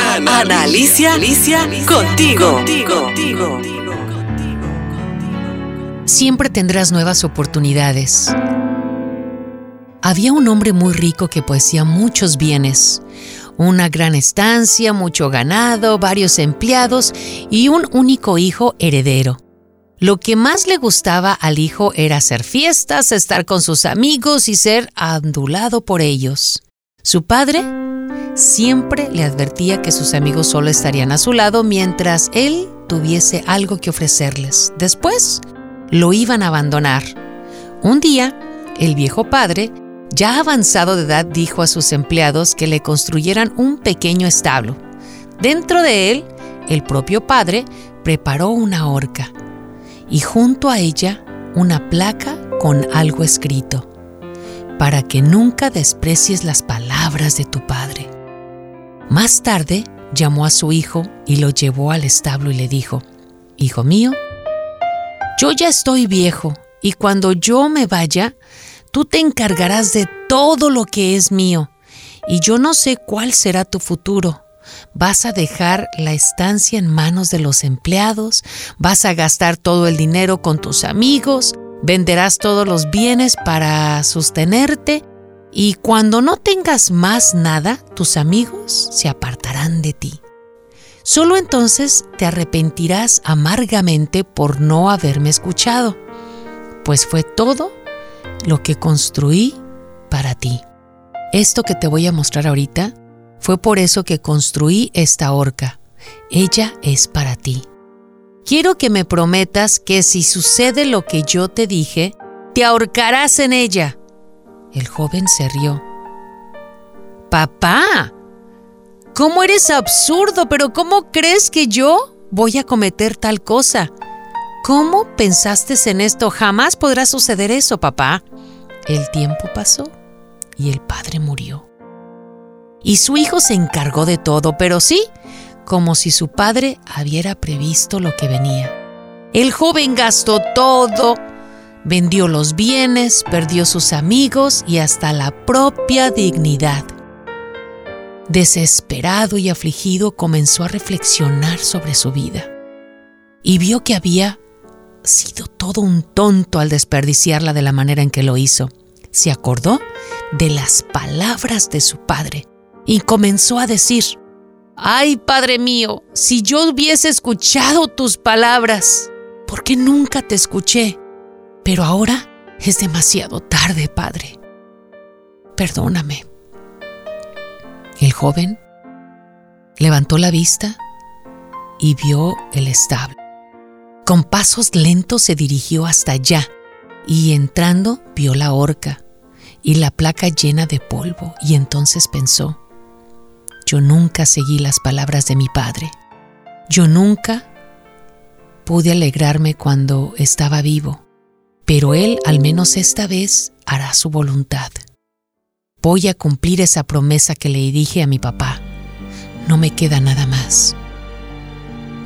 Ana Alicia, contigo. Siempre tendrás nuevas oportunidades. Había un hombre muy rico que poseía muchos bienes, una gran estancia, mucho ganado, varios empleados y un único hijo heredero. Lo que más le gustaba al hijo era hacer fiestas, estar con sus amigos y ser adulado por ellos. Su padre siempre le advertía que sus amigos solo estarían a su lado mientras él tuviese algo que ofrecerles. Después, lo iban a abandonar. Un día, el viejo padre, ya avanzado de edad, dijo a sus empleados que le construyeran un pequeño establo. Dentro de él, el propio padre preparó una horca y junto a ella una placa con algo escrito, para que nunca desprecies las palabras de tu padre. Más tarde llamó a su hijo y lo llevó al establo y le dijo, Hijo mío, yo ya estoy viejo y cuando yo me vaya, tú te encargarás de todo lo que es mío y yo no sé cuál será tu futuro. Vas a dejar la estancia en manos de los empleados, vas a gastar todo el dinero con tus amigos, venderás todos los bienes para sostenerte y cuando no tengas más nada, tus amigos se apartarán de ti. Solo entonces te arrepentirás amargamente por no haberme escuchado, pues fue todo lo que construí para ti. Esto que te voy a mostrar ahorita fue por eso que construí esta horca. Ella es para ti. Quiero que me prometas que si sucede lo que yo te dije, te ahorcarás en ella. El joven se rió. Papá, ¿cómo eres absurdo? Pero ¿cómo crees que yo voy a cometer tal cosa? ¿Cómo pensaste en esto? Jamás podrá suceder eso, papá. El tiempo pasó y el padre murió y su hijo se encargó de todo, pero sí, como si su padre hubiera previsto lo que venía. El joven gastó todo, vendió los bienes, perdió sus amigos y hasta la propia dignidad. Desesperado y afligido comenzó a reflexionar sobre su vida y vio que había sido todo un tonto al desperdiciarla de la manera en que lo hizo. Se acordó de las palabras de su padre y comenzó a decir, Ay, Padre mío, si yo hubiese escuchado tus palabras, porque nunca te escuché, pero ahora es demasiado tarde, Padre. Perdóname. El joven levantó la vista y vio el establo. Con pasos lentos se dirigió hasta allá y entrando vio la horca y la placa llena de polvo y entonces pensó, yo nunca seguí las palabras de mi padre. Yo nunca pude alegrarme cuando estaba vivo, pero él al menos esta vez hará su voluntad. Voy a cumplir esa promesa que le dije a mi papá. No me queda nada más.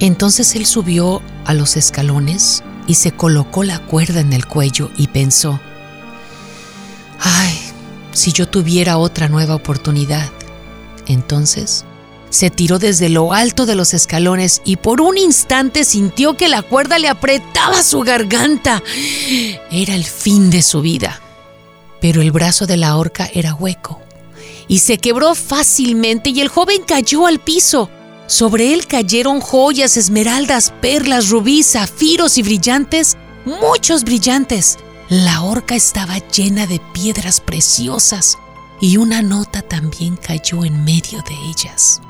Entonces él subió a los escalones y se colocó la cuerda en el cuello y pensó, ay, si yo tuviera otra nueva oportunidad. Entonces, se tiró desde lo alto de los escalones y por un instante sintió que la cuerda le apretaba su garganta. Era el fin de su vida. Pero el brazo de la horca era hueco y se quebró fácilmente y el joven cayó al piso. Sobre él cayeron joyas, esmeraldas, perlas, rubíes, zafiros y brillantes, muchos brillantes. La horca estaba llena de piedras preciosas y una nota también cayó en medio de ellas.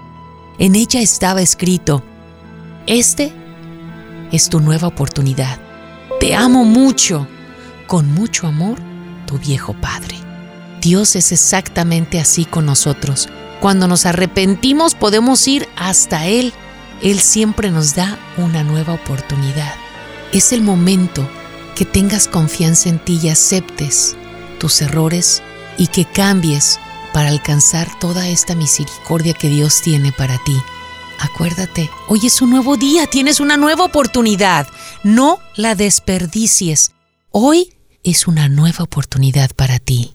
En ella estaba escrito, Este es tu nueva oportunidad. Te amo mucho, con mucho amor, tu viejo padre. Dios es exactamente así con nosotros. Cuando nos arrepentimos podemos ir hasta Él. Él siempre nos da una nueva oportunidad. Es el momento que tengas confianza en ti y aceptes tus errores y que cambies para alcanzar toda esta misericordia que Dios tiene para ti. Acuérdate, hoy es un nuevo día, tienes una nueva oportunidad. No la desperdicies. Hoy es una nueva oportunidad para ti.